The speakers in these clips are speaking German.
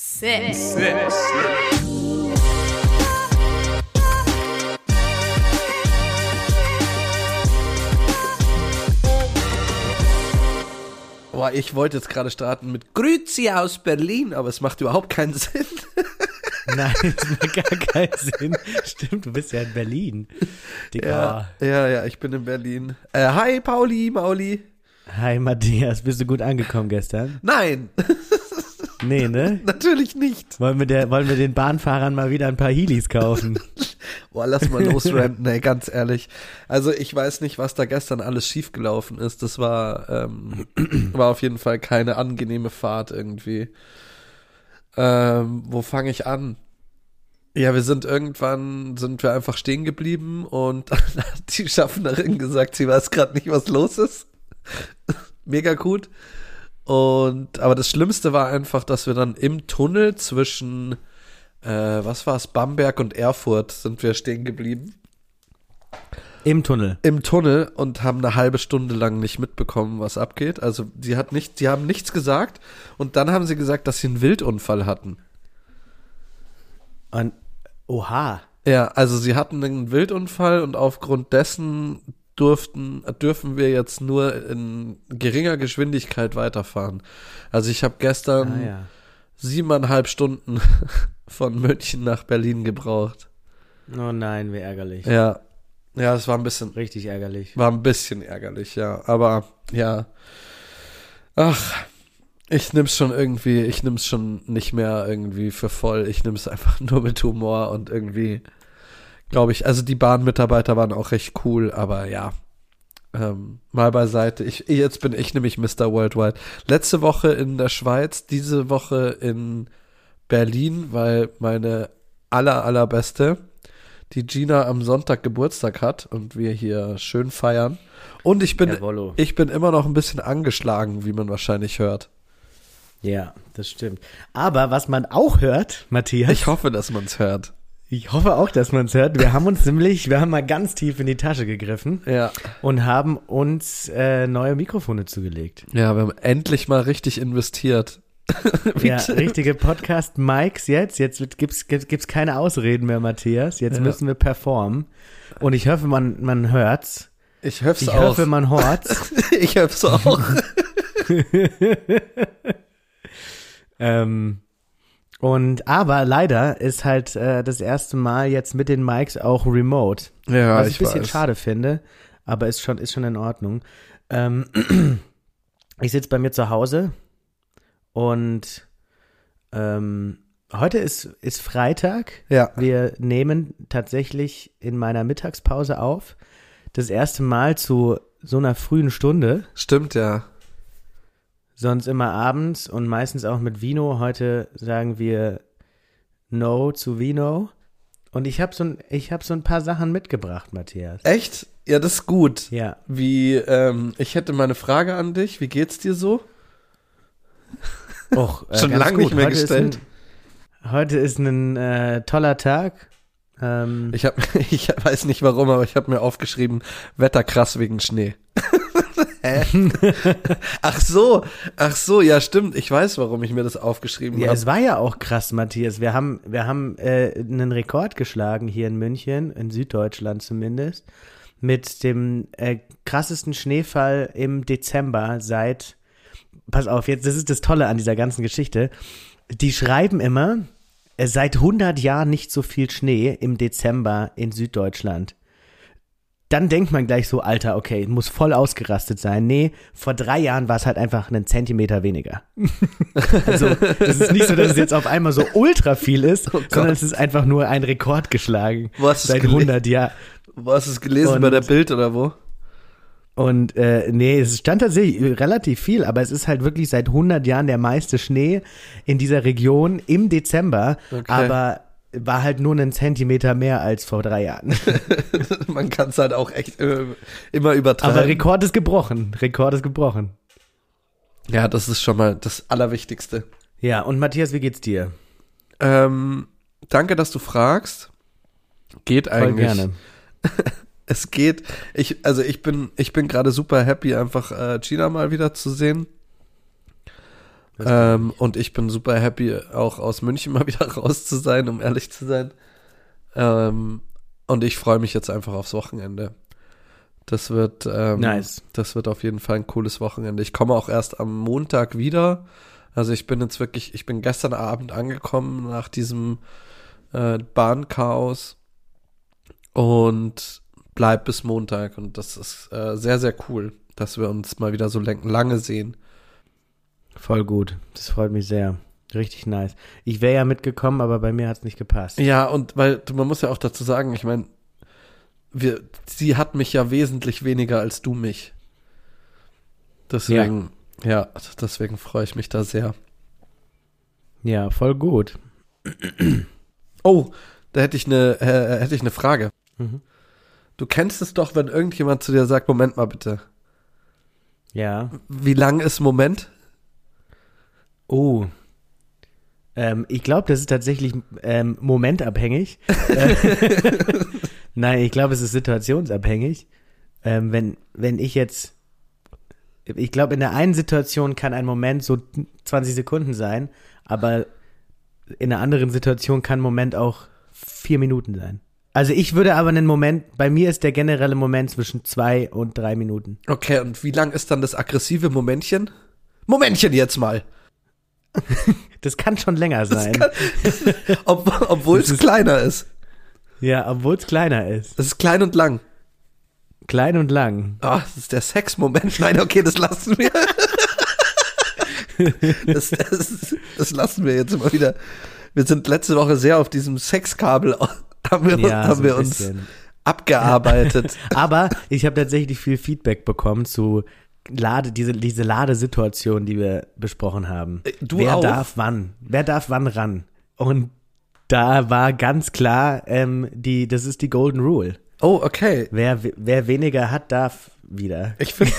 Six. Six. Boah, ich wollte jetzt gerade starten mit Grüezi aus Berlin, aber es macht überhaupt keinen Sinn. Nein, das macht gar keinen Sinn. Stimmt, du bist ja in Berlin. Ja, ja, ja, ich bin in Berlin. Äh, hi, Pauli, Mauli. Hi, Matthias. Bist du gut angekommen gestern? Nein, Nee, ne? natürlich nicht. Wollen wir, der, wollen wir den Bahnfahrern mal wieder ein paar Heelys kaufen? Boah, lass mal losrampen, ey, ganz ehrlich. Also ich weiß nicht, was da gestern alles schiefgelaufen ist. Das war, ähm, war auf jeden Fall keine angenehme Fahrt irgendwie. Ähm, wo fange ich an? Ja, wir sind irgendwann, sind wir einfach stehen geblieben und dann hat die Schaffnerin gesagt, sie weiß gerade nicht, was los ist. Mega gut. Und, aber das Schlimmste war einfach, dass wir dann im Tunnel zwischen, äh, was war es, Bamberg und Erfurt sind wir stehen geblieben. Im Tunnel. Im Tunnel und haben eine halbe Stunde lang nicht mitbekommen, was abgeht. Also, sie hat nicht, die haben nichts gesagt und dann haben sie gesagt, dass sie einen Wildunfall hatten. Und, oha. Ja, also sie hatten einen Wildunfall und aufgrund dessen durften, dürfen wir jetzt nur in geringer Geschwindigkeit weiterfahren. Also ich habe gestern Ah, ja. siebeneinhalb Stunden von München nach Berlin gebraucht. Oh nein, wie ärgerlich. Ja. Ja, es war ein bisschen, Richtig ärgerlich. war ein bisschen ärgerlich, ja. Aber ja. Ach, ich nimm's schon irgendwie, ich nimm's schon nicht mehr irgendwie für voll. Ich nimm's einfach nur mit Humor und irgendwie, glaube ich, also die Bahnmitarbeiter waren auch recht cool, aber ja. Ähm, mal beiseite. Ich, jetzt bin ich nämlich Mr. Worldwide. Letzte Woche in der Schweiz, diese Woche in Berlin, weil meine aller, allerbeste, die Gina am Sonntag Geburtstag hat und wir hier schön feiern. Und ich bin, Jawollo. ich bin immer noch ein bisschen angeschlagen, wie man wahrscheinlich hört. Ja, das stimmt. Aber was man auch hört, Matthias, Ich hoffe, dass man es hört. Ich hoffe auch, dass man es hört. Wir haben uns nämlich, wir haben mal ganz tief in die Tasche gegriffen Ja. und haben uns äh, neue Mikrofone zugelegt. Ja, wir haben endlich mal richtig investiert. Ja, richtige Podcast-Mikes jetzt. Jetzt gibt's, gibt's, gibt's keine Ausreden mehr, Matthias. Jetzt Ja. müssen wir performen. Und ich hoffe, man, man hört's. Ich hoffe Ich hoffe, man hort's. ich hoffe auch. ähm, und aber leider ist halt äh, das erste Mal jetzt mit den Mics auch remote. ja, was ich ich ein bisschen weiß. schade finde, aber ist schon, ist schon in Ordnung. Ähm, ich sitze bei mir zu Hause und ähm, heute ist, ist Freitag. Ja. Wir nehmen tatsächlich in meiner Mittagspause auf. Das erste Mal zu so einer frühen Stunde. Stimmt, ja. Sonst immer abends und meistens auch mit Vino. Heute sagen wir No zu Vino. Und ich habe so, ein- ich hab so ein paar Sachen mitgebracht, Matthias. Echt? Ja, das ist gut. Ja. Wie, ähm, ich hätte mal eine Frage an dich. Wie geht's dir so? Och, äh, Schon ganz lang nicht mehr Heute ist gestellt. Ein, heute ist ein äh, toller Tag. Ähm, Ich hab, ich weiß nicht warum, aber ich habe mir aufgeschrieben, Wetter krass wegen Schnee. Hä? ach so, ach so, ja stimmt. Ich weiß, warum ich mir das aufgeschrieben ja, habe. es war ja auch krass, Matthias. Wir haben, wir haben äh, einen Rekord geschlagen hier in München, in Süddeutschland zumindest, mit dem äh, krassesten Schneefall im Dezember seit. Pass auf, jetzt das ist das Tolle an dieser ganzen Geschichte. Die schreiben immer, äh, seit 100 Jahren nicht so viel Schnee im Dezember in Süddeutschland. Dann denkt man gleich so, Alter, okay, muss voll ausgerastet sein. Nee, vor drei Jahren war es halt einfach einen Zentimeter weniger. Also, es ist nicht so, dass es jetzt auf einmal so ultra viel ist, Oh sondern es ist einfach nur ein Rekord geschlagen. Du's Seit gele- 100 Jahren. Wo hast du es gelesen? Und- bei der Bild oder wo? Und äh, nee, es stand tatsächlich relativ viel, aber es ist halt wirklich seit 100 Jahren der meiste Schnee in dieser Region im Dezember, Okay. aber war halt nur einen Zentimeter mehr als vor drei Jahren. Man kann es halt auch echt äh, immer übertreiben. Aber Rekord ist gebrochen. Rekord ist gebrochen. ja, das ist schon mal das Allerwichtigste. Ja, und Matthias, wie geht's dir? Ähm, danke, dass du fragst. Geht Voll eigentlich. gerne. Es geht. Ich, also ich bin, ich bin gerade super happy, einfach äh, Gina mal wieder zu sehen. Ähm, und ich bin super happy, auch aus München mal wieder raus zu sein, um ehrlich zu sein. Ähm, und ich freue mich jetzt einfach aufs Wochenende. Das wird, ähm, Nice. das wird auf jeden Fall ein cooles Wochenende. Ich komme auch erst am Montag wieder. Also ich bin jetzt wirklich, ich bin gestern Abend angekommen nach diesem äh, Bahnchaos und bleib bis Montag. Und das ist äh, sehr, sehr cool, dass wir uns mal wieder so lang- lange sehen. Voll gut. Das freut mich sehr. Richtig nice. Ich wäre ja mitgekommen, aber bei mir hat es nicht gepasst. Ja, und weil man muss ja auch dazu sagen, ich meine, sie hat mich ja wesentlich weniger als du mich. Deswegen, ja, deswegen freue ich mich da sehr. Ja, voll gut. Oh, da hätte ich eine, äh, hätte ich eine Frage. Mhm. Du kennst es doch, wenn irgendjemand zu dir sagt, Moment mal bitte. Ja. Wie lang ist Moment? Oh. Ähm, ich glaube, das ist tatsächlich ähm, momentabhängig. Äh, Nein, ich glaube, es ist situationsabhängig. Ähm, wenn, wenn ich jetzt, ich glaube, in der einen Situation kann ein Moment so 20 Sekunden sein, aber in einer anderen Situation kann ein Moment auch vier Minuten sein. Also ich würde aber einen Moment, bei mir ist der generelle Moment zwischen zwei und drei Minuten. Okay, und wie lang ist dann das aggressive Momentchen? Momentchen jetzt mal. Das kann schon länger sein. Ob, obwohl es kleiner ist. ja, obwohl es kleiner ist. Es ist klein und lang. Klein und lang. Ah, das ist der Sexmoment. Nein, okay, das lassen wir. Das, das, das lassen wir jetzt immer wieder. Wir sind letzte Woche sehr auf diesem Sexkabel, haben wir, Ja, haben so wir uns abgearbeitet. Aber ich habe tatsächlich viel Feedback bekommen zu Lade, diese, diese Ladesituation, die wir besprochen haben. Äh, du Wer auch? darf wann? Wer darf wann ran? Und da war ganz klar, ähm, die, das ist die Golden Rule. Oh, okay. Wer, wer weniger hat, darf wieder. Ich finde,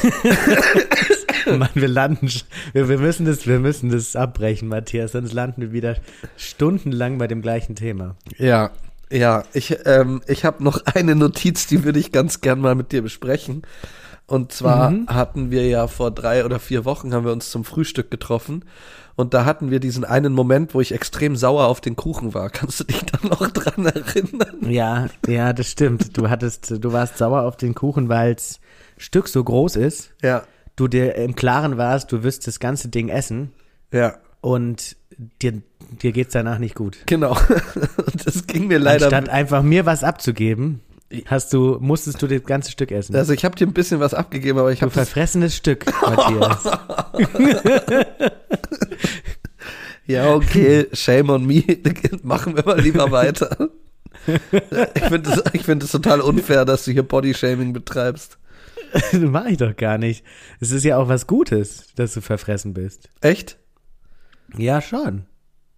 Mann, wir landen, wir, wir müssen das, wir müssen das abbrechen, Matthias, sonst landen wir wieder stundenlang bei dem gleichen Thema. ja, ja, ich, ähm, ich habe noch eine Notiz, die würde ich ganz gern mal mit dir besprechen. Und zwar Mhm. hatten wir ja vor drei oder vier Wochen haben wir uns zum Frühstück getroffen. Und da hatten wir diesen einen Moment, wo ich extrem sauer auf den Kuchen war. Kannst du dich da noch dran erinnern? Ja, ja, das stimmt. Du hattest, du warst sauer auf den Kuchen, weil's Stück so groß ist. Ja, Du dir im Klaren warst, du wirst das ganze Ding essen ja, und dir, dir geht's danach nicht gut. genau. Das ging mir leider. Anstatt einfach mir was abzugeben, hast du, musstest du das ganze Stück essen. Also ich habe dir ein bisschen was abgegeben, aber ich habe das verfressenes Stück, Matthias. Ja, okay, shame on me. Machen wir mal lieber weiter. Ich finde es ich find es total unfair, dass du hier Bodyshaming betreibst. Mach ich doch gar nicht. Es ist ja auch was Gutes, dass du verfressen bist. Echt? Ja, schon.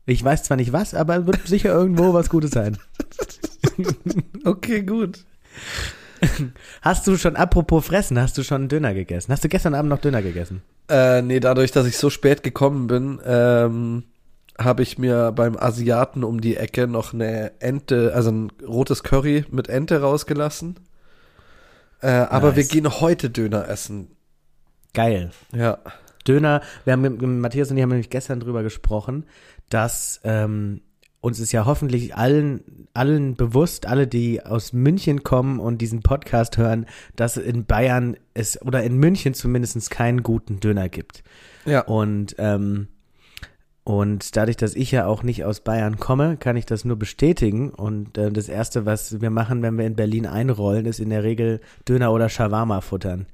Ich weiß zwar nicht was, aber wird sicher irgendwo was Gutes sein. Okay, gut. Hast du schon, apropos Fressen, hast du schon Döner gegessen? Hast du gestern Abend noch Döner gegessen? Äh, nee, dadurch, dass ich so spät gekommen bin, ähm, habe ich mir beim Asiaten um die Ecke noch eine Ente, also ein rotes Curry mit Ente rausgelassen. Äh, aber Nice. wir gehen heute Döner essen. Geil. Ja. Döner, wir haben mit, mit Matthias und ich haben nämlich gestern drüber gesprochen, dass ähm, uns ist ja hoffentlich allen, allen bewusst, alle, die aus München kommen und diesen Podcast hören, dass in Bayern es oder in München zumindest keinen guten Döner gibt. Ja. Und, ähm, und dadurch, dass ich ja auch nicht aus Bayern komme, kann ich das nur bestätigen. Und äh, das Erste, was wir machen, wenn wir in Berlin einrollen, ist in der Regel Döner oder Shawarma futtern.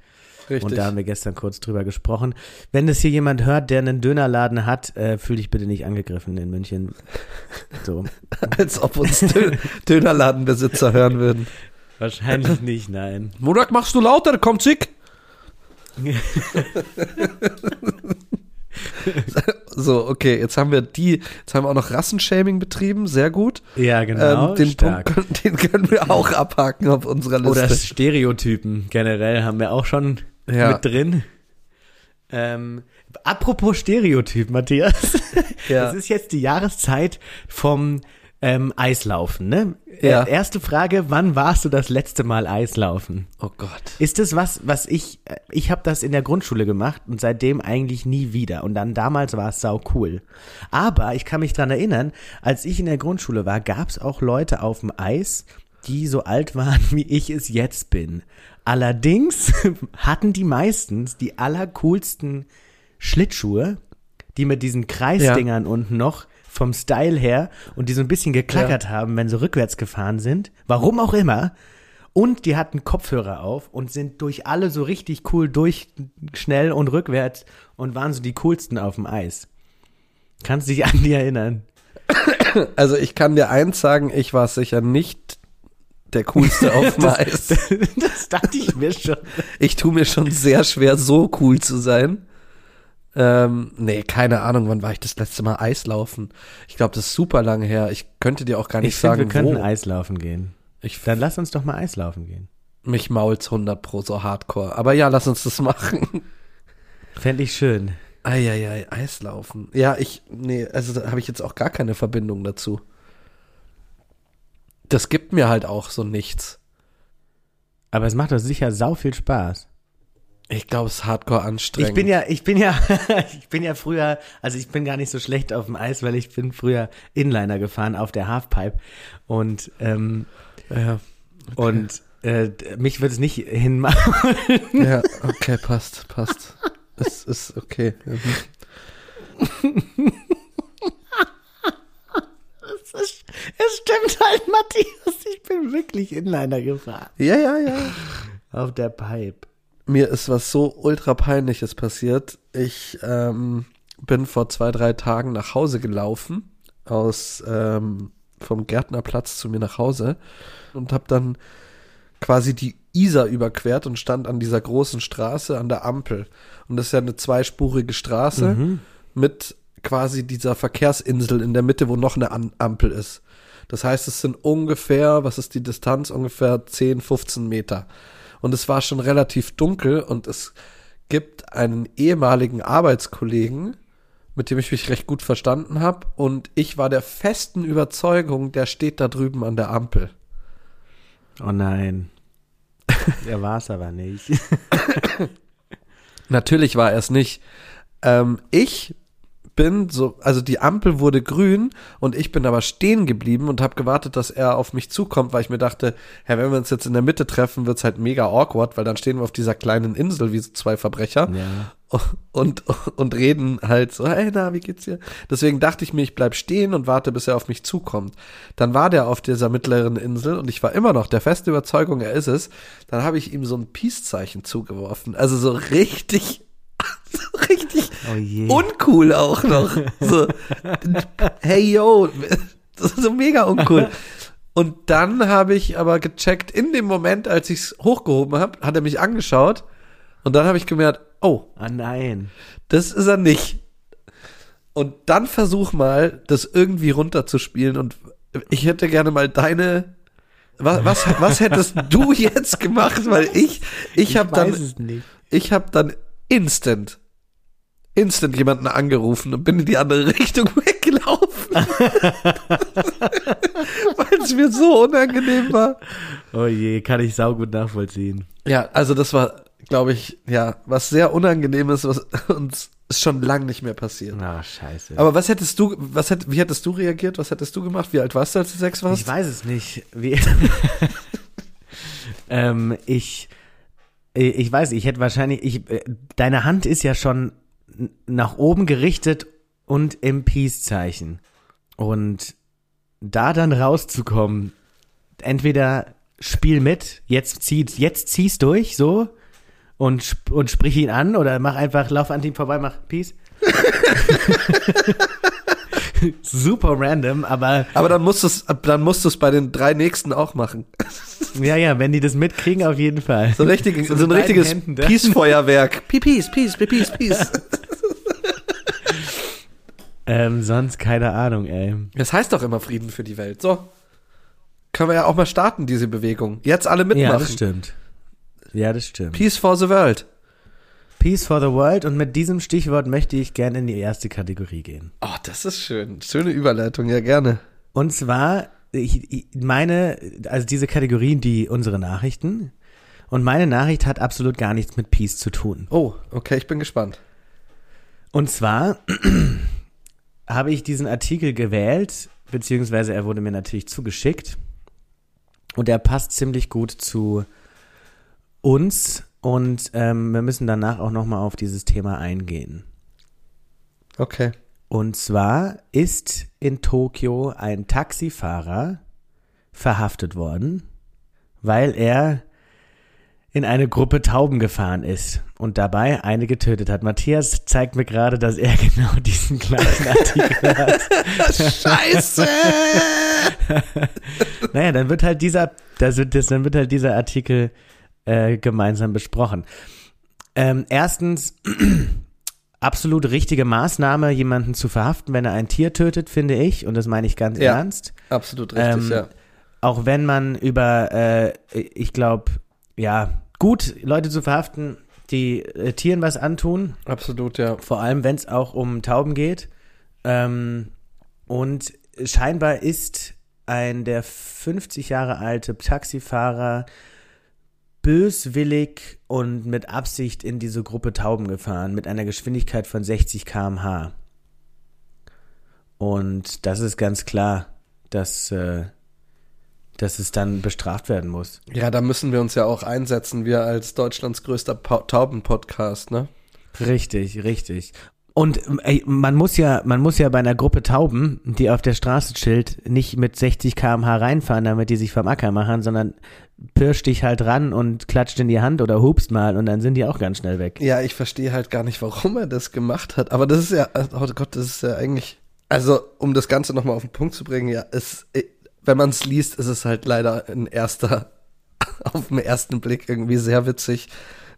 Richtig. Und da haben wir gestern kurz drüber gesprochen. Wenn das hier jemand hört, der einen Dönerladen hat, äh, fühl dich bitte nicht angegriffen in München. So. Als ob uns Dö Dönerladenbesitzer hören würden. Wahrscheinlich nicht, nein. Murak, machst du lauter? Komm, zick! so, okay, jetzt haben wir die, jetzt haben wir auch noch Rassenshaming betrieben, sehr gut. Ja, genau. ähm, den stark. Punkt, können- den können wir auch abhaken auf unserer Liste. Oder Stereotypen generell haben wir auch schon Ja. mit drin. Ähm, apropos Stereotyp, Matthias. Ja. Es ist jetzt die Jahreszeit vom Ähm, Eislaufen, ne? Ja. Äh, Erste Frage, wann warst du das letzte Mal Eislaufen? Oh Gott. Ist das was, was ich, äh, ich habe das in der Grundschule gemacht und seitdem eigentlich nie wieder. Und dann damals war es sau cool. Aber ich kann mich dran erinnern, als ich in der Grundschule war, gab es auch Leute auf dem Eis, die so alt waren, wie ich es jetzt bin. Allerdings hatten die meistens die allercoolsten Schlittschuhe, die mit diesen Kreisdingern unten noch vom Style her und die so ein bisschen geklackert haben, wenn sie rückwärts gefahren sind. Warum auch immer. Und die hatten Kopfhörer auf und sind durch alle so richtig cool durch, schnell und rückwärts und waren so die coolsten auf dem Eis. Kannst du dich an die erinnern? Also ich kann dir eins sagen, ich war sicher nicht der coolste auf dem Eis. das dachte ich mir schon. Ich tue mir schon sehr schwer, so cool zu sein. Ähm, nee, keine Ahnung, wann war ich das letzte Mal Eislaufen? Ich glaube, das ist super lange her. Ich könnte dir auch gar nicht Ich sagen, wir könnten wo. Eislaufen gehen. Ich, Dann lass uns doch mal Eislaufen gehen. mich mault's 100 pro so hardcore. Aber ja, lass uns das machen. Fände ich schön. Eieiei, Eislaufen. Ja, ich, nee, also da habe ich jetzt auch gar keine Verbindung dazu. Das gibt mir halt auch so nichts. Aber es macht doch sicher sau viel Spaß. Ich glaube, es ist hardcore anstrengend. Ich bin ja, ich bin ja, ich bin ja früher, also ich bin gar nicht so schlecht auf dem Eis, weil ich bin früher Inliner gefahren auf der Halfpipe und ähm, Ja, und äh, mich wird es nicht hinmachen. ja okay, passt, passt. es ist okay. Mhm. Es stimmt halt, Matthias, ich bin wirklich Inliner gefahren Ja, ja, ja. auf der Pipe. Mir ist was so ultra peinliches passiert. Ich ähm, bin vor zwei, drei Tagen nach Hause gelaufen aus ähm, vom Gärtnerplatz zu mir nach Hause und habe dann quasi die Isar überquert und stand an dieser großen Straße an der Ampel. Und das ist ja eine zweispurige Straße Mhm. mit quasi dieser Verkehrsinsel in der Mitte, wo noch eine An Ampel ist. Das heißt, es sind ungefähr, was ist die Distanz? Ungefähr 10, 15 Meter. Und es war schon relativ dunkel und es gibt einen ehemaligen Arbeitskollegen, mit dem ich mich recht gut verstanden habe. Und ich war der festen Überzeugung, der steht da drüben an der Ampel. Oh nein. Er war es aber nicht. Natürlich war er es nicht. Ähm, ich bin so, also die Ampel wurde grün und ich bin aber stehen geblieben und habe gewartet, dass er auf mich zukommt, weil ich mir dachte, ja, wenn wir uns jetzt in der Mitte treffen, wird's halt mega awkward, weil dann stehen wir auf dieser kleinen Insel wie so zwei Verbrecher Ja. und, und reden halt so, hey, na, wie geht's dir? Deswegen dachte ich mir, ich bleib stehen und warte, bis er auf mich zukommt. Dann war der auf dieser mittleren Insel und ich war immer noch der festen Überzeugung, er ist es. Dann habe ich ihm so ein Peace-Zeichen zugeworfen. Also so richtig, so richtig Oh uncool auch noch. So, hey yo, das ist so mega uncool. Und dann habe ich aber gecheckt, in dem Moment, als ich es hochgehoben habe, hat er mich angeschaut und dann habe ich gemerkt, oh, Ah nein. das ist er nicht. Und dann versuch mal, das irgendwie runterzuspielen und ich hätte gerne mal deine was, was, was hättest du jetzt gemacht? Weil ich, ich habe dann, weiß es nicht. ich habe dann instant, instant jemanden angerufen und bin in die andere Richtung weggelaufen. Weil es mir so unangenehm war. Oh je, kann ich saugut nachvollziehen. Ja, also das war, glaube ich, ja, was sehr unangenehmes, was uns ist schon lang nicht mehr passiert. Ah, scheiße. Aber was hättest du, was hätt, wie hättest du reagiert? Was hättest du gemacht? Wie alt warst du, als du sechs warst? Ich weiß es nicht. Wie ähm, ich, ich weiß, ich hätte wahrscheinlich, ich, äh, deine Hand ist ja schon nach oben gerichtet und im Peace-Zeichen. Und da dann rauszukommen, entweder spiel mit, jetzt ziehst, jetzt ziehst durch, so, und, und sprich ihn an, oder mach einfach, lauf an ihm vorbei, mach Peace. Super random, aber Aber dann musst du es, dann musst du es bei den drei nächsten auch machen. Ja, ja, wenn die das mitkriegen, auf jeden Fall. So, ein richtig, so, mit ein richtiges. Peace-Feuerwerk. Peace, Peace, Peace, Peace. Ähm, sonst keine Ahnung, ey. Das heißt doch immer Frieden für die Welt. So. Können wir ja auch mal starten, diese Bewegung. Jetzt alle mitmachen. Ja, das stimmt. Ja, das stimmt. Peace for the world. Peace for the world und mit diesem Stichwort möchte ich gerne in die erste Kategorie gehen. Oh, das ist schön. Schöne Überleitung, ja gerne. Und zwar, ich, ich meine, also diese Kategorien, die unsere Nachrichten. Und meine Nachricht hat absolut gar nichts mit Peace zu tun. Oh, okay, ich bin gespannt. Und zwar habe ich diesen Artikel gewählt, beziehungsweise er wurde mir natürlich zugeschickt. Und er passt ziemlich gut zu uns. Und ähm, wir müssen danach auch nochmal auf dieses Thema eingehen. Okay. Und zwar ist in Tokio ein Taxifahrer verhaftet worden, weil er in eine Gruppe Tauben gefahren ist und dabei eine getötet hat. Matthias zeigt mir gerade, dass er genau diesen gleichen Artikel hat. Scheiße! naja, dann wird halt dieser, das wird, das, dann wird halt dieser Artikel äh, gemeinsam besprochen. Ähm, erstens, absolut richtige Maßnahme, jemanden zu verhaften, wenn er ein Tier tötet, finde ich, und das meine ich ganz Ja. ernst. Absolut richtig, Ähm, ja. Auch wenn man über, äh, ich glaube, ja, gut, Leute zu verhaften, die äh, Tieren was antun, Absolut, ja. vor allem wenn es auch um Tauben geht. Ähm, und scheinbar ist ein der 50 Jahre alte Taxifahrer böswillig und mit Absicht in diese Gruppe Tauben gefahren, mit einer Geschwindigkeit von 60 km/h. Und das ist ganz klar, dass, äh, dass es dann bestraft werden muss. Ja, da müssen wir uns ja auch einsetzen, wir als Deutschlands größter Tauben-Podcast, ne? Richtig, richtig. Und ey, man muss ja, man muss ja bei einer Gruppe Tauben, die auf der Straße chillt, nicht mit 60 km/h reinfahren, damit die sich vom Acker machen, sondern pirsch dich halt ran und klatscht in die Hand oder hupst mal und dann sind die auch ganz schnell weg. Ja, ich verstehe halt gar nicht, warum er das gemacht hat. Aber das ist ja, oh Gott, das ist ja eigentlich, also um das Ganze nochmal auf den Punkt zu bringen, ja, es, wenn man es liest, ist es halt leider ein erster, auf den ersten Blick irgendwie sehr witzig,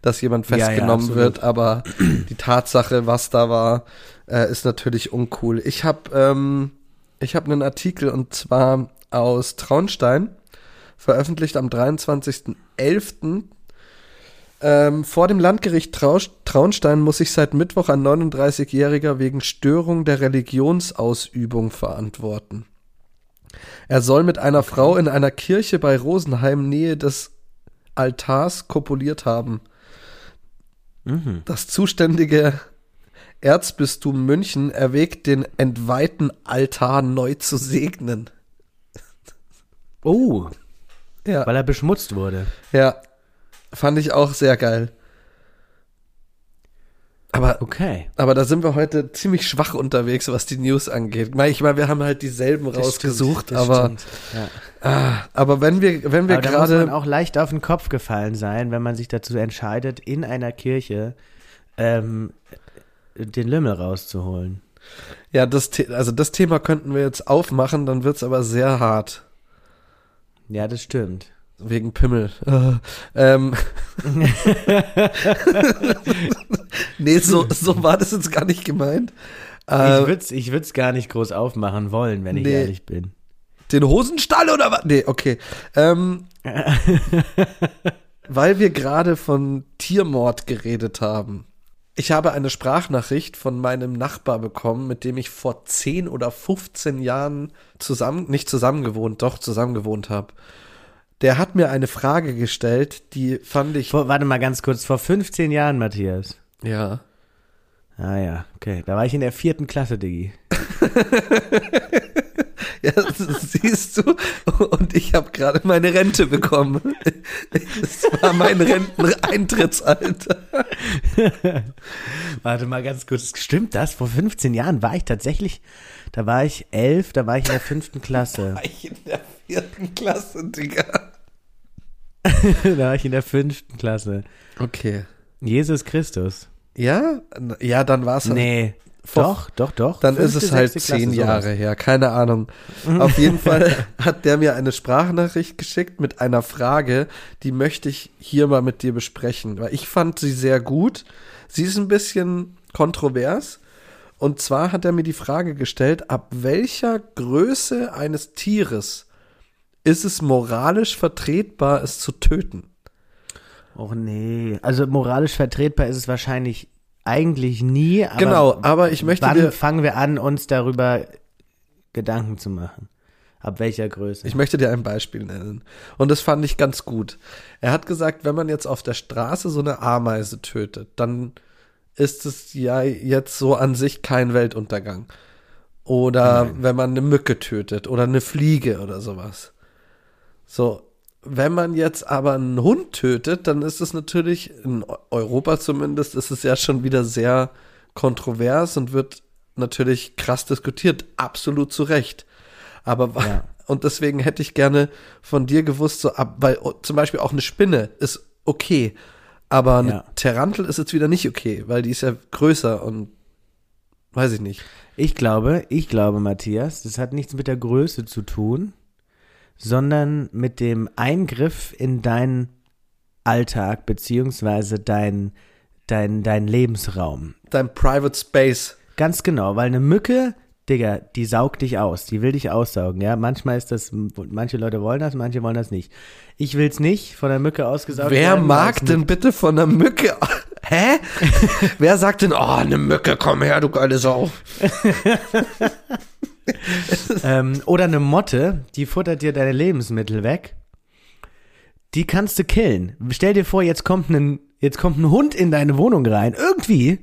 dass jemand Ja, ja, festgenommen absolut. wird. Aber die Tatsache, was da war, äh, ist natürlich uncool. Ich habe ähm, ich habe einen Artikel und zwar aus Traunstein, veröffentlicht am 23.11. Ähm, vor dem Landgericht Traunstein muss sich seit Mittwoch ein 39-Jähriger wegen Störung der Religionsausübung verantworten. Er soll mit einer Frau in einer Kirche bei Rosenheim Nähe des Altars kopuliert haben. Mhm. Das zuständige Erzbistum München erwägt, den entweihten Altar neu zu segnen. Oh, Ja, weil er beschmutzt wurde. ja, fand ich auch sehr geil. Aber Okay. Aber da sind wir heute ziemlich schwach unterwegs, was die News angeht. Ich meine, wir haben halt dieselben rausgesucht, Das aber, stimmt, ja. ah, aber wenn wir, wenn wir Aber da muss man gerade, auch leicht auf den Kopf gefallen sein, wenn man sich dazu entscheidet, in einer Kirche ähm, den Lümmel rauszuholen. ja, das, also das Thema könnten wir jetzt aufmachen, dann wird's aber sehr hart. Ja, das stimmt. Wegen Pimmel. Äh, ähm. nee, so, so war das jetzt gar nicht gemeint. ich Äh, würde es ich würd's gar nicht groß aufmachen wollen, wenn ich Nee. ehrlich bin. den Hosenstall oder was? Nee, okay. Ähm, weil wir gerade von Tiermord geredet haben. Ich habe eine Sprachnachricht von meinem Nachbar bekommen, mit dem ich vor 10 oder 15 Jahren zusammen, nicht zusammen gewohnt, doch zusammen gewohnt habe. Der hat mir eine Frage gestellt, die fand ich. Vor, warte mal ganz kurz, vor 15 Jahren, Matthias. Ja. Ah ja, okay. Da war ich in der vierten Klasse, Diggi. Ja, das siehst du. Und ich habe gerade meine Rente bekommen. Das war mein Renteneintrittsalter. Warte mal ganz kurz, stimmt das? Vor 15 Jahren war ich tatsächlich, da war ich elf, da war ich in der fünften Klasse. War ich in der vierten Klasse, Digga. da war ich in der fünften Klasse. Okay. Jesus Christus. Ja? Ja, dann war es halt. Nee. Vor- Doch, doch, doch. Dann ist Fünfte, es halt zehn sowas. Jahre her, keine Ahnung. Auf jeden Fall hat der mir eine Sprachnachricht geschickt mit einer Frage, die möchte ich hier mal mit dir besprechen, weil ich fand sie sehr gut. Sie ist ein bisschen kontrovers. Und zwar hat er mir die Frage gestellt, ab welcher Größe eines Tieres ist es moralisch vertretbar, es zu töten? Och nee. Also moralisch vertretbar ist es wahrscheinlich eigentlich nie. Aber genau, aber ich möchte wann dir, fangen wir an, uns darüber Gedanken zu machen? Ab welcher Größe? Ich möchte dir ein Beispiel nennen. Und das fand ich ganz gut. Er hat gesagt, wenn man jetzt auf der Straße so eine Ameise tötet, dann ist es ja jetzt so an sich kein Weltuntergang. Oder Nein. wenn man eine Mücke tötet oder eine Fliege oder sowas. So, wenn man jetzt aber einen Hund tötet, dann ist es natürlich, in Europa zumindest, ist es ja schon wieder sehr kontrovers und wird natürlich krass diskutiert. Absolut zu Recht. Aber Ja. und deswegen hätte ich gerne von dir gewusst, so ab, weil oh, zum Beispiel auch eine Spinne ist okay, aber eine Ja. Tarantel ist jetzt wieder nicht okay, weil die ist ja größer und weiß ich nicht. Ich glaube, ich glaube, Matthias, das hat nichts mit der Größe zu tun, sondern mit dem Eingriff in deinen Alltag beziehungsweise dein, dein, dein Lebensraum. Dein Private Space. Ganz genau, weil eine Mücke, Digga, die saugt dich aus, die will dich aussaugen, ja. Manchmal ist das, manche Leute wollen das, manche wollen das nicht. Ich will's nicht, von der Mücke ausgesaugt Wer werden, mag weil's denn bitte von einer Mücke? Hä? Wer sagt denn, oh, eine Mücke, komm her, du geile Sau. Ähm, oder eine Motte, die futtert dir deine Lebensmittel weg. Die kannst du killen. Stell dir vor, jetzt kommt ein, jetzt kommt ein Hund in deine Wohnung rein. Irgendwie.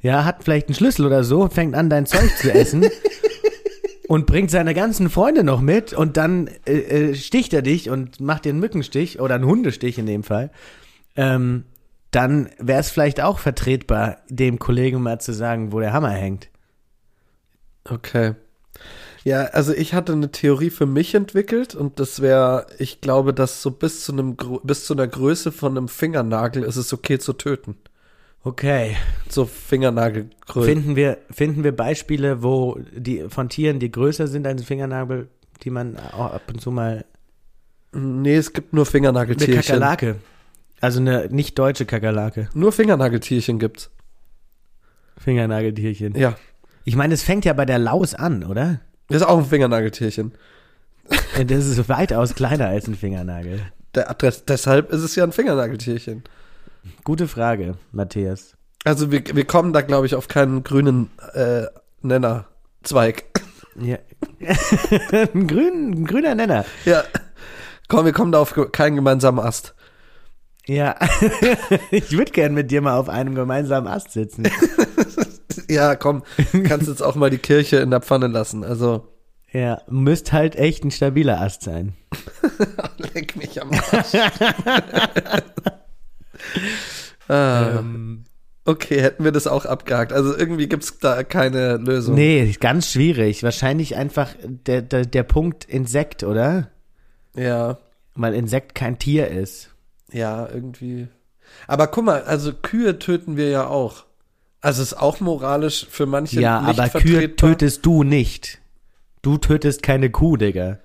Ja, hat vielleicht einen Schlüssel oder so, fängt an, dein Zeug zu essen. und bringt seine ganzen Freunde noch mit und dann äh, äh, sticht er dich und macht dir einen Mückenstich oder einen Hundestich in dem Fall. Ähm, dann wäre es vielleicht auch vertretbar, dem Kollegen mal zu sagen, wo der Hammer hängt. Okay. Ja, also ich hatte eine Theorie für mich entwickelt und das wäre, ich glaube, dass so bis zu einem bis zu einer Größe von einem Fingernagel ist es okay zu töten. Okay. So Fingernagelgröße. Finden wir, finden wir Beispiele, wo die von Tieren, die größer sind als ein Fingernagel, die man auch ab und zu mal. Nee, es gibt nur Eine Fingernageltierchen. Kakerlake. Also eine nicht deutsche Kakerlake. Nur Fingernageltierchen gibt's. Fingernageltierchen. Ja. Ich meine, es fängt ja bei der Laus an, oder? Das ist auch ein Fingernageltierchen. Das ist weitaus kleiner als ein Fingernagel. Der, des, deshalb ist es ja ein Fingernageltierchen. Gute Frage, Matthias. Also wir, wir kommen da, glaube ich, auf keinen grünen äh, Nennerzweig. Ja. ein, grün, ein grüner Nenner. Ja. Komm, wir kommen da auf keinen gemeinsamen Ast. Ja. ich würde gern mit dir mal auf einem gemeinsamen Ast sitzen. Ja, komm, kannst jetzt auch mal die Kirche in der Pfanne lassen. Also, Ja, müsst halt echt ein stabiler Ast sein. leck mich am Arsch. ah, Ähm, okay, hätten wir das auch abgehakt. Also irgendwie gibt's da keine Lösung. Nee, ganz schwierig. Wahrscheinlich einfach der, der, der Punkt Insekt, oder? Ja, Weil Insekt kein Tier ist. ja, irgendwie. Aber guck mal, also Kühe töten wir ja auch. Also ist auch moralisch für manche ja, nicht aber Kühe tötest du nicht. Du tötest keine Kuh, Digga.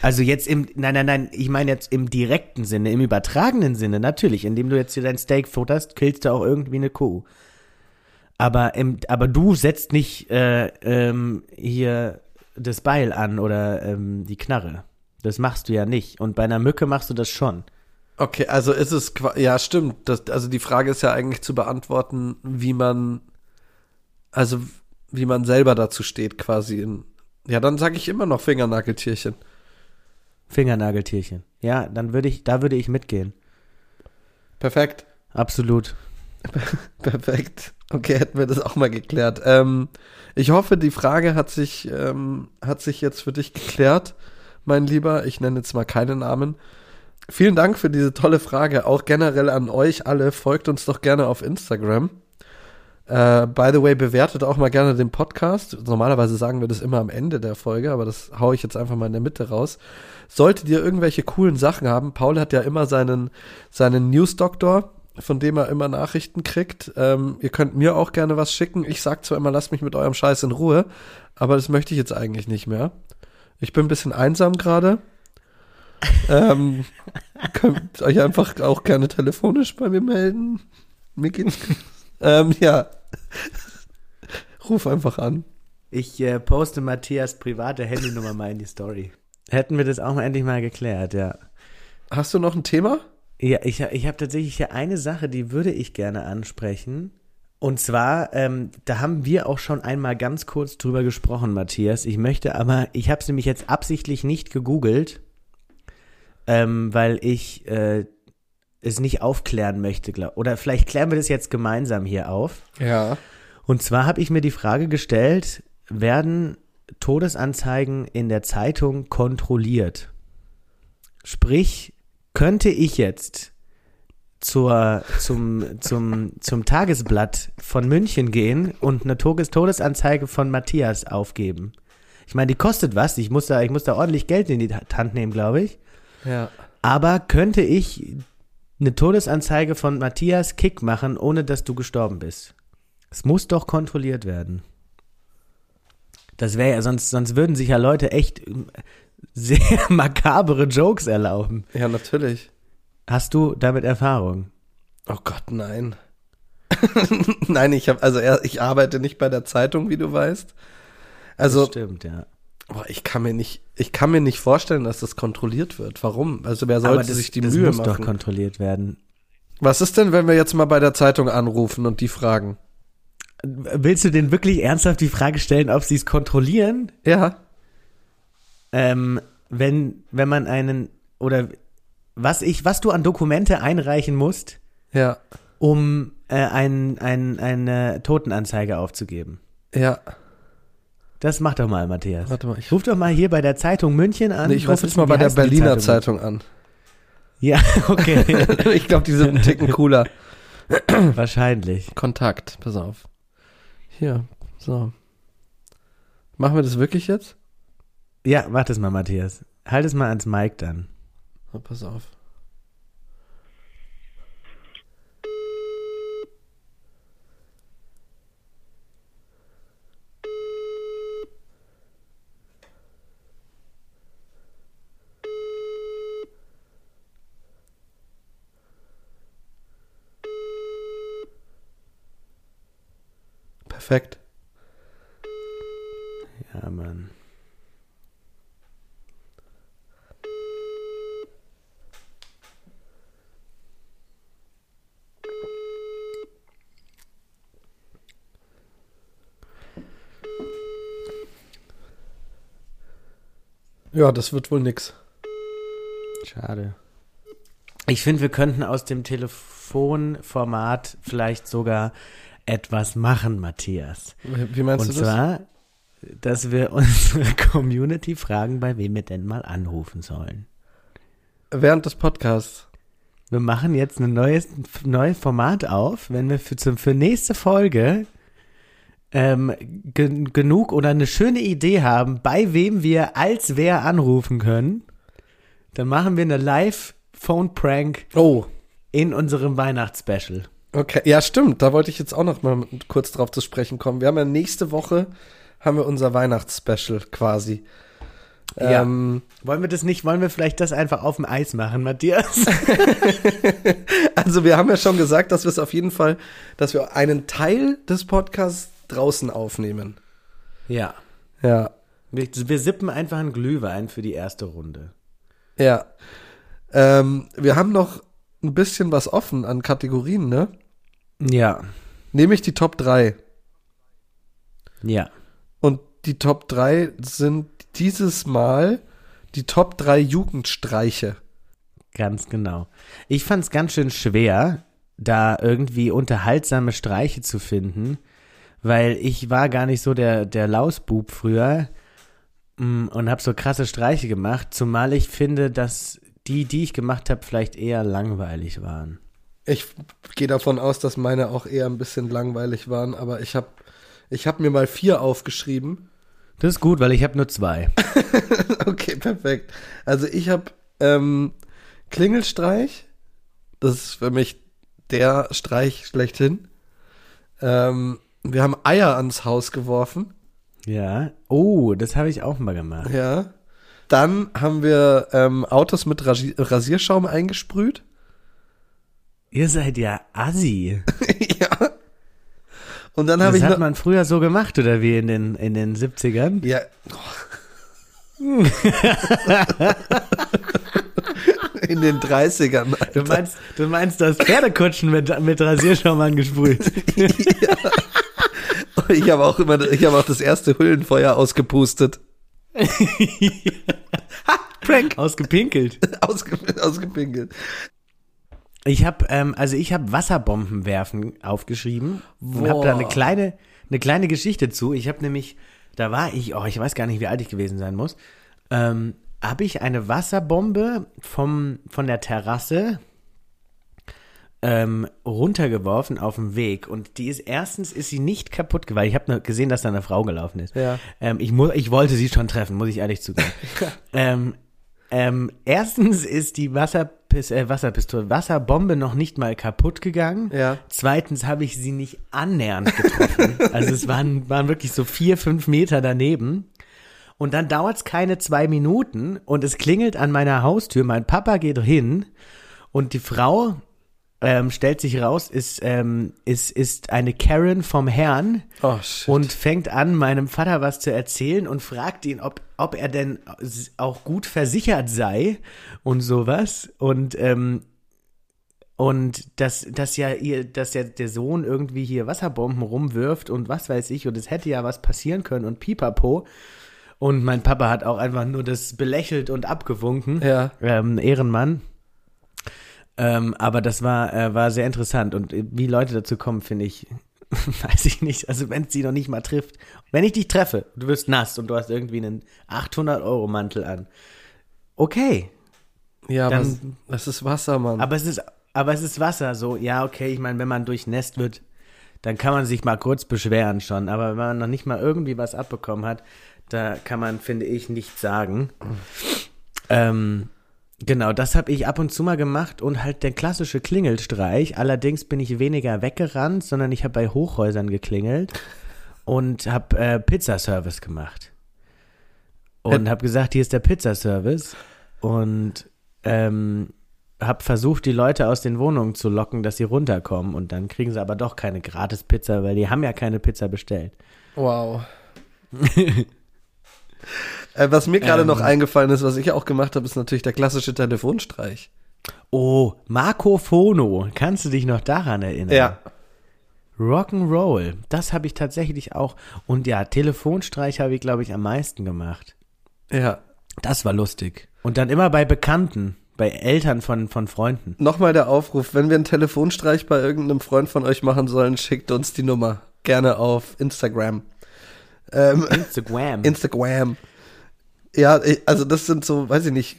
Also jetzt im, nein, nein, nein, ich meine jetzt im direkten Sinne, im übertragenen Sinne, natürlich. Indem du jetzt hier dein Steak futterst, killst du auch irgendwie eine Kuh. Aber, im, aber du setzt nicht äh, ähm, hier das Beil an oder ähm, die Knarre. Das machst du ja nicht. Und bei einer Mücke machst du das schon. Okay, also ist es, ja, stimmt. Das, also die Frage ist ja eigentlich zu beantworten, wie man, also wie man selber dazu steht, quasi. In, ja, dann sage ich immer noch Fingernageltierchen. Fingernageltierchen. Ja, dann würde ich, da würde ich mitgehen. Perfekt. Absolut. Perfekt. Okay, hätten wir das auch mal geklärt. Ähm, ich hoffe, die Frage hat sich, ähm, hat sich jetzt für dich geklärt, mein Lieber. Ich nenne jetzt mal keinen Namen. Vielen Dank für diese tolle Frage. Auch generell an euch alle. Folgt uns doch gerne auf Instagram. Äh, by the way, bewertet auch mal gerne den Podcast. Normalerweise sagen wir das immer am Ende der Folge, aber das haue ich jetzt einfach mal in der Mitte raus. Solltet ihr irgendwelche coolen Sachen haben, Paul hat ja immer seinen, seinen News-Doktor, von dem er immer Nachrichten kriegt. Ähm, ihr könnt mir auch gerne was schicken. Ich sag zwar immer, lasst mich mit eurem Scheiß in Ruhe, aber das möchte ich jetzt eigentlich nicht mehr. Ich bin ein bisschen einsam gerade. Ähm, könnt euch einfach auch gerne telefonisch bei mir melden. Mir geht's. ähm, ja. Ruf einfach an. Ich äh, poste Matthias private Handynummer mal in die Story. Hätten wir das auch mal endlich mal geklärt, ja. Hast du noch ein Thema? Ja, ich, ich habe tatsächlich hier eine Sache, die würde ich gerne ansprechen. Und zwar, ähm, da haben wir auch schon einmal ganz kurz drüber gesprochen, Matthias. Ich möchte aber, ich habe es nämlich jetzt absichtlich nicht gegoogelt, ähm, weil ich äh, es nicht aufklären möchte. Glaub. Oder vielleicht klären wir das jetzt gemeinsam hier auf. Ja. Und zwar habe ich mir die Frage gestellt, werden Todesanzeigen in der Zeitung kontrolliert? Sprich, könnte ich jetzt zur, zum, zum, zum Tagesblatt von München gehen und eine Todes Todesanzeige von Matthias aufgeben? Ich meine, die kostet was. Ich muss da, ich muss da ordentlich Geld in die Hand nehmen, glaube ich. Ja. Aber könnte ich eine Todesanzeige von Matthias Kick machen, ohne dass du gestorben bist? Es muss doch kontrolliert werden. Das wäre ja, sonst, sonst würden sich ja Leute echt ähm, sehr makabere Jokes erlauben. Ja, natürlich. Hast du damit Erfahrung? Oh Gott, nein. nein, ich habe also ich arbeite nicht bei der Zeitung, wie du weißt. Also das stimmt, ja. Boah, ich kann mir nicht ich kann mir nicht vorstellen, dass das kontrolliert wird. Warum? Also wer Aber sollte das, sich die das Mühe muss doch machen? kontrolliert werden. Was ist denn, wenn wir jetzt mal bei der Zeitung anrufen und die fragen? Willst du denn wirklich ernsthaft die Frage stellen, ob sie es kontrollieren? Ja. Ähm, wenn, wenn man einen, oder was ich, was du an Dokumente einreichen musst, Ja. um äh, ein, ein, eine Totenanzeige aufzugeben. Ja. Das mach doch mal, Matthias. Warte mal, ich, Ruf doch mal hier bei der Zeitung München an. nee, ich rufe jetzt mal bei der Berliner Zeitung an. Ja, okay. ich glaube, die sind einen Ticken cooler. Wahrscheinlich. Kontakt, pass auf. Hier, so. Machen wir das wirklich jetzt? Ja, mach das mal, Matthias. Halt es mal ans Mic dann. Na, pass auf. Perfekt. Ja, Mann. Ja, das wird wohl nix. Schade. Ich finde, wir könnten aus dem Telefonformat vielleicht sogar etwas machen, Matthias. Wie meinst Und du das? zwar, dass wir unsere Community fragen, bei wem wir denn mal anrufen sollen. Während des Podcasts. Wir machen jetzt ein neues, neues Format auf, wenn wir für, für nächste Folge ähm, gen- genug oder eine schöne Idee haben, bei wem wir als wer anrufen können, dann machen wir eine Live-Phone-Prank Oh, in unserem Weihnachtsspecial. Okay. Ja, stimmt. Da wollte ich jetzt auch noch mal kurz drauf zu sprechen kommen. Wir haben ja nächste Woche haben wir unser Weihnachtsspecial quasi. Ja. Ähm, Wollen wir das nicht, wollen wir vielleicht das einfach auf dem Eis machen, Matthias? also wir haben ja schon gesagt, dass wir es auf jeden Fall, dass wir einen Teil des Podcasts draußen aufnehmen. ja. Ja. Wir, wir sippen einfach einen Glühwein für die erste Runde. Ja. Ähm, wir haben noch ein bisschen was offen an Kategorien, ne? Ja. Nämlich die Top 3. Ja. Und die Top 3 sind dieses Mal die Top 3 Jugendstreiche. Ganz genau. Ich fand es ganz schön schwer, da irgendwie unterhaltsame Streiche zu finden, weil ich war gar nicht so der, der Lausbub früher mm, und habe so krasse Streiche gemacht, zumal ich finde, dass die, die ich gemacht habe, vielleicht eher langweilig waren. Ich gehe davon aus, dass meine auch eher ein bisschen langweilig waren, aber ich habe ich hab mir mal vier aufgeschrieben. Das ist gut, weil ich habe nur zwei. Okay, perfekt. Also ich habe ähm, Klingelstreich. Das ist für mich der Streich schlechthin. Ähm, wir haben Eier ans Haus geworfen. Ja. Oh, das habe ich auch mal gemacht. Ja. Dann haben wir ähm, Autos mit Rasi Rasierschaum eingesprüht. Ihr seid ja assi. ja. Und dann habe Das ich hat noch, man früher so gemacht, oder wie in den, in den 70ern? Ja. In den 30ern. Alter. Du meinst, du meinst das Pferdekutschen mit, mit Rasierschaum angesprüht. Ich habe auch immer, ich habe auch das erste Hüllenfeuer ausgepustet. Prank. Ausgepinkelt. Ausge, ausgepinkelt. Ich habe, ähm, also ich habe Wasserbomben werfen aufgeschrieben und habe da eine Boah. kleine, eine kleine Geschichte zu. Ich habe nämlich, da war ich, oh, ich weiß gar nicht, wie alt ich gewesen sein muss, ähm, habe ich eine Wasserbombe vom, von der Terrasse ähm, runtergeworfen auf dem Weg und die ist erstens ist sie nicht kaputt geworden. Ich habe gesehen, dass da eine Frau gelaufen ist. Ja. Ähm, ich, mu ich wollte sie schon treffen, muss ich ehrlich zugeben. ähm, ähm, erstens ist die Wasserpis äh, Wasserpistole, Wasserbombe noch nicht mal kaputt gegangen. Ja. Zweitens habe ich sie nicht annähernd getroffen. also es waren, waren wirklich so vier, fünf Meter daneben. Und dann dauert es keine zwei Minuten und es klingelt an meiner Haustür. Mein Papa geht hin und die Frau ähm, stellt sich raus, ist, ähm, ist, ist eine Karen vom Herrn Oh, und fängt an, meinem Vater was zu erzählen und fragt ihn, ob, ob er denn auch gut versichert sei und sowas. Und, ähm, und dass, dass ja ihr, dass ja der Sohn irgendwie hier Wasserbomben rumwirft und was weiß ich, und es hätte ja was passieren können und pipapo. Und mein Papa hat auch einfach nur das belächelt und abgewunken. Ja. Ähm, Ehrenmann. Ähm, aber das war, äh, war sehr interessant. Und äh, wie Leute dazu kommen, finde ich, weiß ich nicht. Also wenn es sie noch nicht mal trifft. Wenn ich dich treffe, du wirst nass und du hast irgendwie einen 800-Euro-Mantel an. Okay, ja, aber dann- das ist Wasser, Mann. aber es ist, aber es ist Wasser. So, ja, okay, ich meine, wenn man durchnässt wird, dann kann man sich mal kurz beschweren schon. Aber wenn man noch nicht mal irgendwie was abbekommen hat, da kann man, finde ich, nichts sagen. Ähm, genau, das habe ich ab und zu mal gemacht und halt der klassische Klingelstreich. Allerdings bin ich weniger weggerannt, sondern ich habe bei Hochhäusern geklingelt und habe äh, Pizzaservice gemacht. Und habe gesagt, hier ist der Pizzaservice. Und ähm, habe versucht, die Leute aus den Wohnungen zu locken, dass sie runterkommen. Und dann kriegen sie aber doch keine Gratis-Pizza, weil die haben ja keine Pizza bestellt. Wow. äh, was mir gerade Ähm. noch eingefallen ist, was ich auch gemacht habe, ist natürlich der klassische Telefonstreich. Oh, Marco Fono. Kannst du dich noch daran erinnern? Rock'n'Roll. Das habe ich tatsächlich auch. Und ja, Telefonstreich habe ich, glaube ich, am meisten gemacht. Ja. Das war lustig. Und dann immer bei Bekannten, bei Eltern von, von Freunden. Nochmal der Aufruf, wenn wir einen Telefonstreich bei irgendeinem Freund von euch machen sollen, schickt uns die Nummer. Gerne auf Instagram. Ähm, Instagram. Instagram. Ja, also das sind so, weiß ich nicht,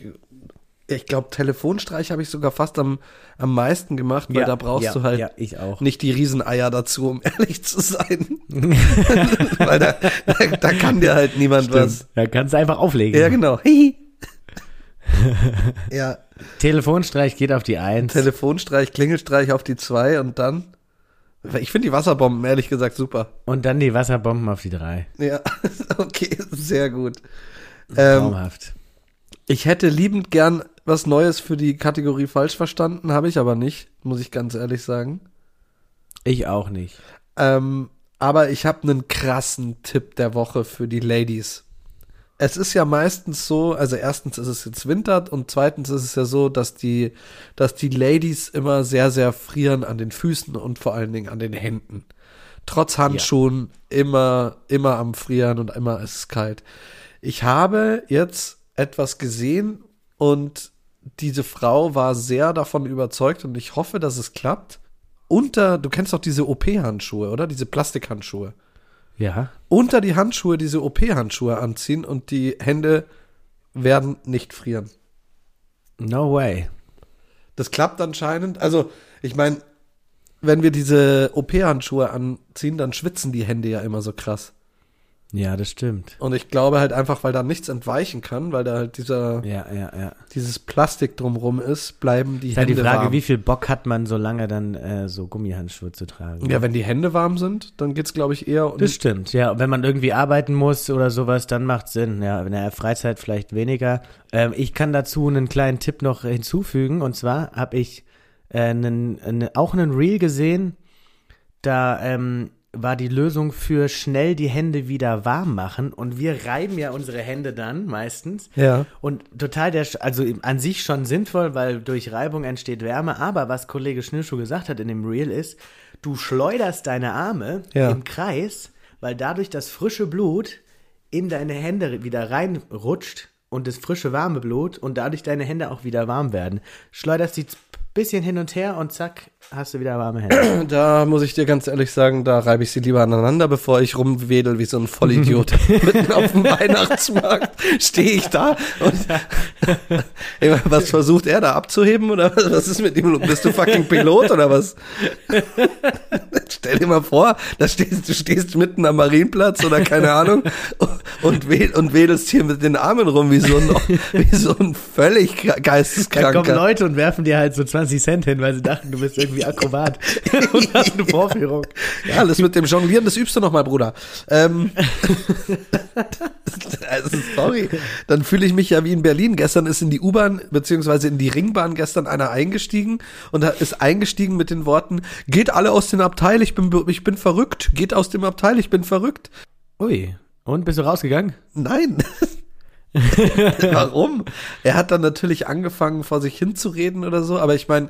ich glaube, Telefonstreich habe ich sogar fast am, am meisten gemacht, weil Ja, da brauchst ja, du halt Ja, ich auch. nicht die Rieseneier dazu, um ehrlich zu sein. weil da, da, da kann dir halt niemand was. Da kannst du einfach auflegen. Ja, genau. Ja, Telefonstreich geht auf die Eins. Telefonstreich, Klingelstreich auf die zwei und dann. Ich finde die Wasserbomben ehrlich gesagt super. und dann die Wasserbomben auf die Drei. Ja, okay, sehr gut. Ähm, Traumhaft. ich hätte liebend gern was Neues für die Kategorie falsch verstanden, habe ich aber nicht, muss ich ganz ehrlich sagen. Ich auch nicht. Ähm, aber ich habe einen krassen Tipp der Woche für die Ladies. Es ist ja meistens so, also erstens ist es jetzt Winter und zweitens ist es ja so, dass die, dass die Ladies immer sehr, sehr frieren an den Füßen und vor allen Dingen an den Händen. Trotz Handschuhen immer, immer am Frieren und immer ist es kalt. Ich habe jetzt etwas gesehen und diese Frau war sehr davon überzeugt und ich hoffe, dass es klappt. Unter, du kennst doch diese OP-Handschuhe, oder? Diese Plastikhandschuhe. Ja. Unter die Handschuhe diese OP-Handschuhe anziehen und die Hände werden nicht frieren. No way. Das klappt anscheinend. Also, ich meine, wenn wir diese OP-Handschuhe anziehen, dann schwitzen die Hände ja immer so krass. Ja, das stimmt. Und ich glaube halt einfach, weil da nichts entweichen kann, weil da halt dieser, Ja, ja, ja. dieses Plastik drumrum ist, bleiben die Ist halt Hände die Frage, warm. wie viel Bock hat man, so lange dann äh, so Gummihandschuhe zu tragen? ja, wenn die Hände warm sind, dann geht's glaube ich eher um Das stimmt, ja. Wenn man irgendwie arbeiten muss oder sowas, dann macht Sinn. Ja, in der Freizeit vielleicht weniger. Ähm, ich kann dazu einen kleinen Tipp noch hinzufügen. Und zwar habe ich äh, einen, einen, auch einen Reel gesehen. Da ähm, war die Lösung für schnell die Hände wieder warm machen. Und wir reiben ja unsere Hände dann meistens. Ja. Und total der, also an sich schon sinnvoll, weil durch Reibung entsteht Wärme. Aber was Kollege Schnürschuh gesagt hat in dem Reel ist, du schleuderst deine Arme Ja. im Kreis, weil dadurch das frische Blut in deine Hände wieder reinrutscht und das frische warme Blut und dadurch deine Hände auch wieder warm werden. Schleuderst die bisschen hin und her und zack, hast du wieder warme Hände. Da muss ich dir ganz ehrlich sagen, da reibe ich sie lieber aneinander, bevor ich rumwedel wie so ein Vollidiot. Mitten auf dem Weihnachtsmarkt stehe ich da und Ey, was versucht er da abzuheben oder was, was ist mit ihm? Bist du fucking Pilot oder was? Stell dir mal vor, da stehst, du stehst mitten am Marienplatz oder keine Ahnung und, wedel, und wedelst hier mit den Armen rum wie so ein, wie so ein völlig Da kommen geisteskranker. Leute und werfen dir halt so 20 Cent hin, weil sie dachten, du bist irgendwie Akrobat und hast eine Vorführung. Ja, das mit dem Jonglieren, das übst du noch mal, Bruder. Ähm, also, sorry, dann fühle ich mich ja wie in Berlin. Gestern ist in die U-Bahn beziehungsweise in die Ringbahn gestern einer eingestiegen und ist eingestiegen mit den Worten: Geht alle aus dem Abteil, ich bin ich bin verrückt. Geht aus dem Abteil, ich bin verrückt. Ui, und bist du rausgegangen? Nein. Warum? Er hat dann natürlich angefangen, vor sich hinzureden oder so, aber ich meine,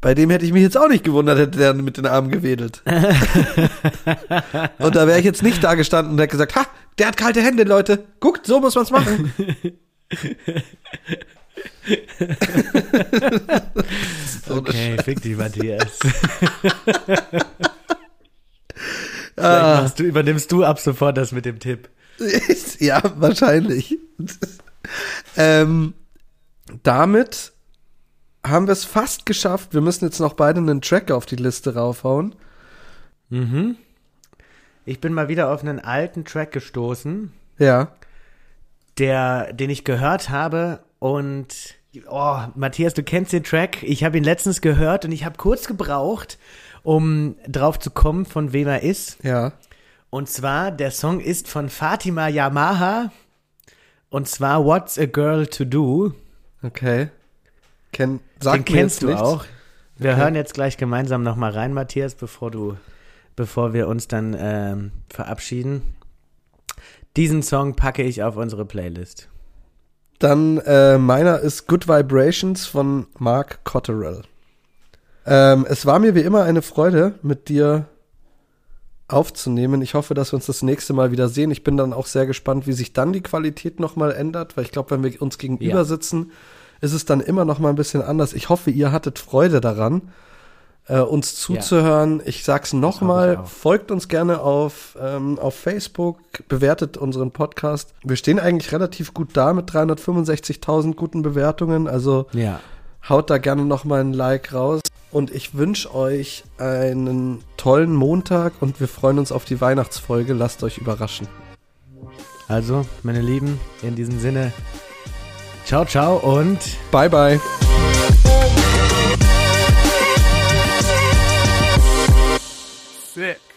bei dem hätte ich mich jetzt auch nicht gewundert, hätte der mit den Armen gewedelt. und da wäre ich jetzt nicht da gestanden und hätte gesagt, ha, der hat kalte Hände, Leute. Guckt, so muss man's machen. so eine Okay, fick dich, Matthias. Ah. Du, übernimmst du ab sofort das mit dem Tipp. ja, wahrscheinlich. ähm, damit haben wir es fast geschafft. Wir müssen jetzt noch beide einen Track auf die Liste raufhauen. Mhm. Ich bin mal wieder auf einen alten Track gestoßen, Ja. der, den ich gehört habe und oh, Matthias, du kennst den Track. Ich habe ihn letztens gehört und ich habe kurz gebraucht, um drauf zu kommen, von wem er ist. Ja. Und zwar, der Song ist von Fatima Yamaha. Und zwar What's a Girl to Do. Okay. Kenn, sag Den kennst du nichts. auch. Wir Okay. hören jetzt gleich gemeinsam nochmal rein, Matthias, bevor du, bevor wir uns dann ähm, verabschieden. Diesen Song packe ich auf unsere Playlist. Dann äh, meiner ist Good Vibrations von Mark Cotterell. Ähm, es war mir wie immer eine Freude, mit dir aufzunehmen. Ich hoffe, dass wir uns das nächste Mal wieder sehen. Ich bin dann auch sehr gespannt, wie sich dann die Qualität nochmal ändert, weil ich glaube, wenn wir uns gegenüber Ja. sitzen, ist es dann immer noch mal ein bisschen anders. Ich hoffe, ihr hattet Freude daran, äh, uns zuzuhören. Ich sag's ich auch. folgt uns gerne auf, ähm, auf Facebook, bewertet unseren Podcast. Wir stehen eigentlich relativ gut da mit 365.000 guten Bewertungen, also Ja. haut da gerne noch mal ein Like raus. Und ich wünsche euch einen tollen Montag und wir freuen uns auf die Weihnachtsfolge. Lasst euch überraschen. Also, meine Lieben, in diesem Sinne, ciao, ciao und Bye, bye. Sit.